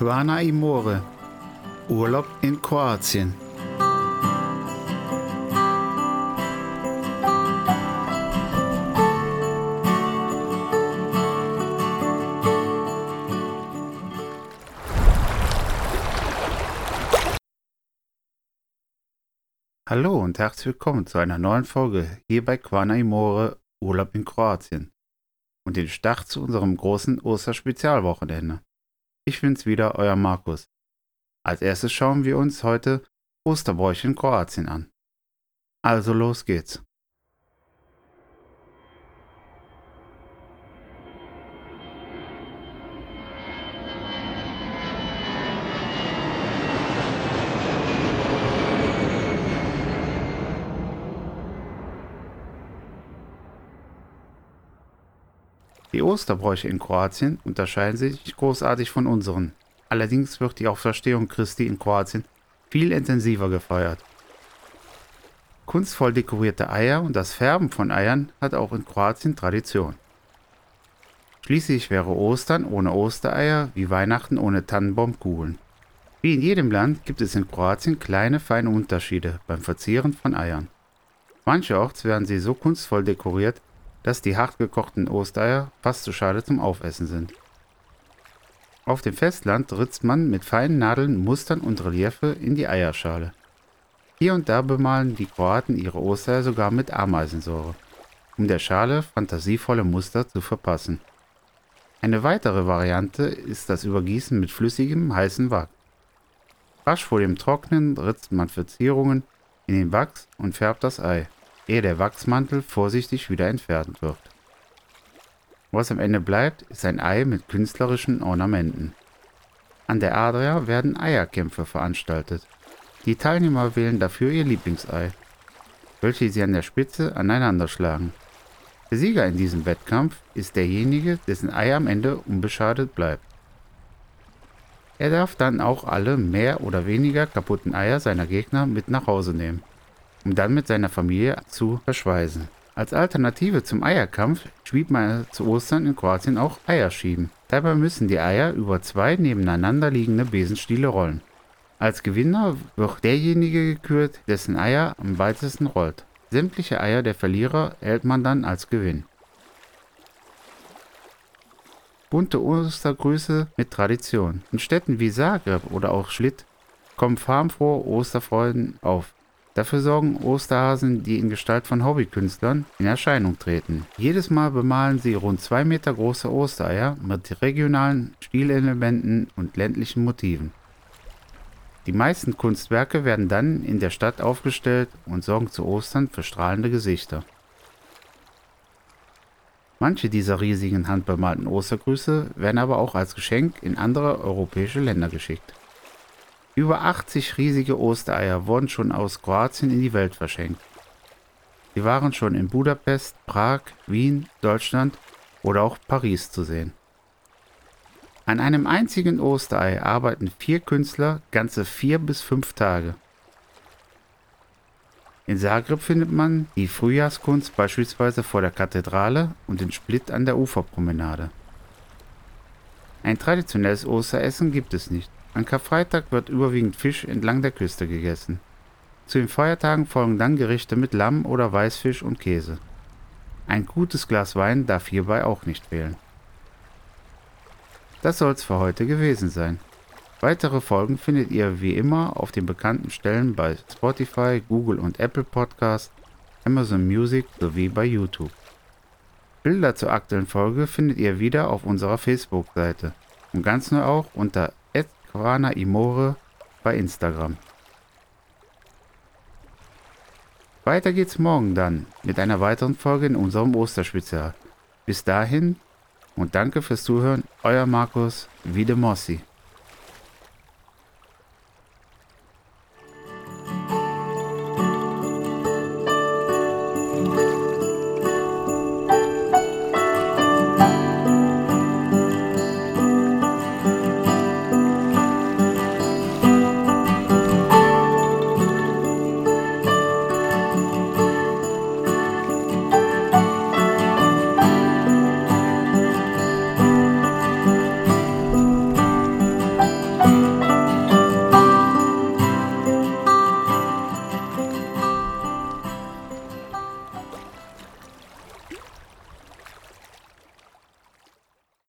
Quana Imore. Urlaub in Kroatien. Hallo und herzlich willkommen zu einer neuen Folge hier bei Quana Imore Urlaub in Kroatien und den Start zu unserem großen Osterspezialwochenende. Ich bin's wieder, euer Markus. Als erstes schauen wir uns heute Osterbräuche in Kroatien an. Also los geht's. Die Osterbräuche in Kroatien unterscheiden sich großartig von unseren. Allerdings wird die Auferstehung Christi in Kroatien viel intensiver gefeiert. Kunstvoll dekorierte Eier und das Färben von Eiern hat auch in Kroatien Tradition. Schließlich wäre Ostern ohne Ostereier wie Weihnachten ohne Tannenbaumkugeln. Wie in jedem Land gibt es in Kroatien kleine feine Unterschiede beim Verzieren von Eiern. Mancherorts werden sie so kunstvoll dekoriert, dass die hart gekochten Ostereier fast zu schade zum Aufessen sind. Auf dem Festland ritzt man mit feinen Nadeln Mustern und Reliefe in die Eierschale. Hier und da bemalen die Kroaten ihre Ostereier sogar mit Ameisensäure, um der Schale fantasievolle Muster zu verpassen. Eine weitere Variante ist das Übergießen mit flüssigem, heißen Wachs. Rasch vor dem Trocknen ritzt man Verzierungen in den Wachs und färbt das Ei ehe der Wachsmantel vorsichtig wieder entfernt wird. Was am Ende bleibt, ist ein Ei mit künstlerischen Ornamenten. An der Adria werden Eierkämpfe veranstaltet. Die Teilnehmer wählen dafür ihr Lieblingsei, welche sie an der Spitze aneinander schlagen. Der Sieger in diesem Wettkampf ist derjenige, dessen Ei am Ende unbeschadet bleibt. Er darf dann auch alle mehr oder weniger kaputten Eier seiner Gegner mit nach Hause nehmen um dann mit seiner Familie zu verschweißen. Als Alternative zum Eierkampf schiebt man zu Ostern in Kroatien auch Eier schieben. Dabei müssen die Eier über zwei nebeneinander liegende Besenstiele rollen. Als Gewinner wird derjenige gekürt, dessen Eier am weitesten rollt. Sämtliche Eier der Verlierer hält man dann als Gewinn. Bunte Ostergrüße mit Tradition. In Städten wie Zagreb oder auch Schlitt kommen farbenfrohe Osterfreuden auf. Dafür sorgen Osterhasen, die in Gestalt von Hobbykünstlern in Erscheinung treten. Jedes Mal bemalen sie rund zwei Meter große Ostereier mit regionalen Stilelementen und ländlichen Motiven. Die meisten Kunstwerke werden dann in der Stadt aufgestellt und sorgen zu Ostern für strahlende Gesichter. Manche dieser riesigen handbemalten Ostergrüße werden aber auch als Geschenk in andere europäische Länder geschickt. Über 80 riesige Ostereier wurden schon aus Kroatien in die Welt verschenkt. Sie waren schon in Budapest, Prag, Wien, Deutschland oder auch Paris zu sehen. An einem einzigen Osterei arbeiten vier Künstler ganze vier bis fünf Tage. In Zagreb findet man die Frühjahrskunst beispielsweise vor der Kathedrale und in Split an der Uferpromenade. Ein traditionelles Osteressen gibt es nicht. An Karfreitag wird überwiegend Fisch entlang der Küste gegessen. Zu den Feiertagen folgen dann Gerichte mit Lamm oder Weißfisch und Käse. Ein gutes Glas Wein darf hierbei auch nicht fehlen. Das soll's für heute gewesen sein. Weitere Folgen findet ihr wie immer auf den bekannten Stellen bei Spotify, Google und Apple Podcasts, Amazon Music sowie bei YouTube. Bilder zur aktuellen Folge findet ihr wieder auf unserer Facebook-Seite und ganz neu auch unter Quana Imore bei Instagram. Weiter geht's morgen dann mit einer weiteren Folge in unserem Osterspezial. Bis dahin und danke fürs Zuhören, euer Markus Wiedemossi.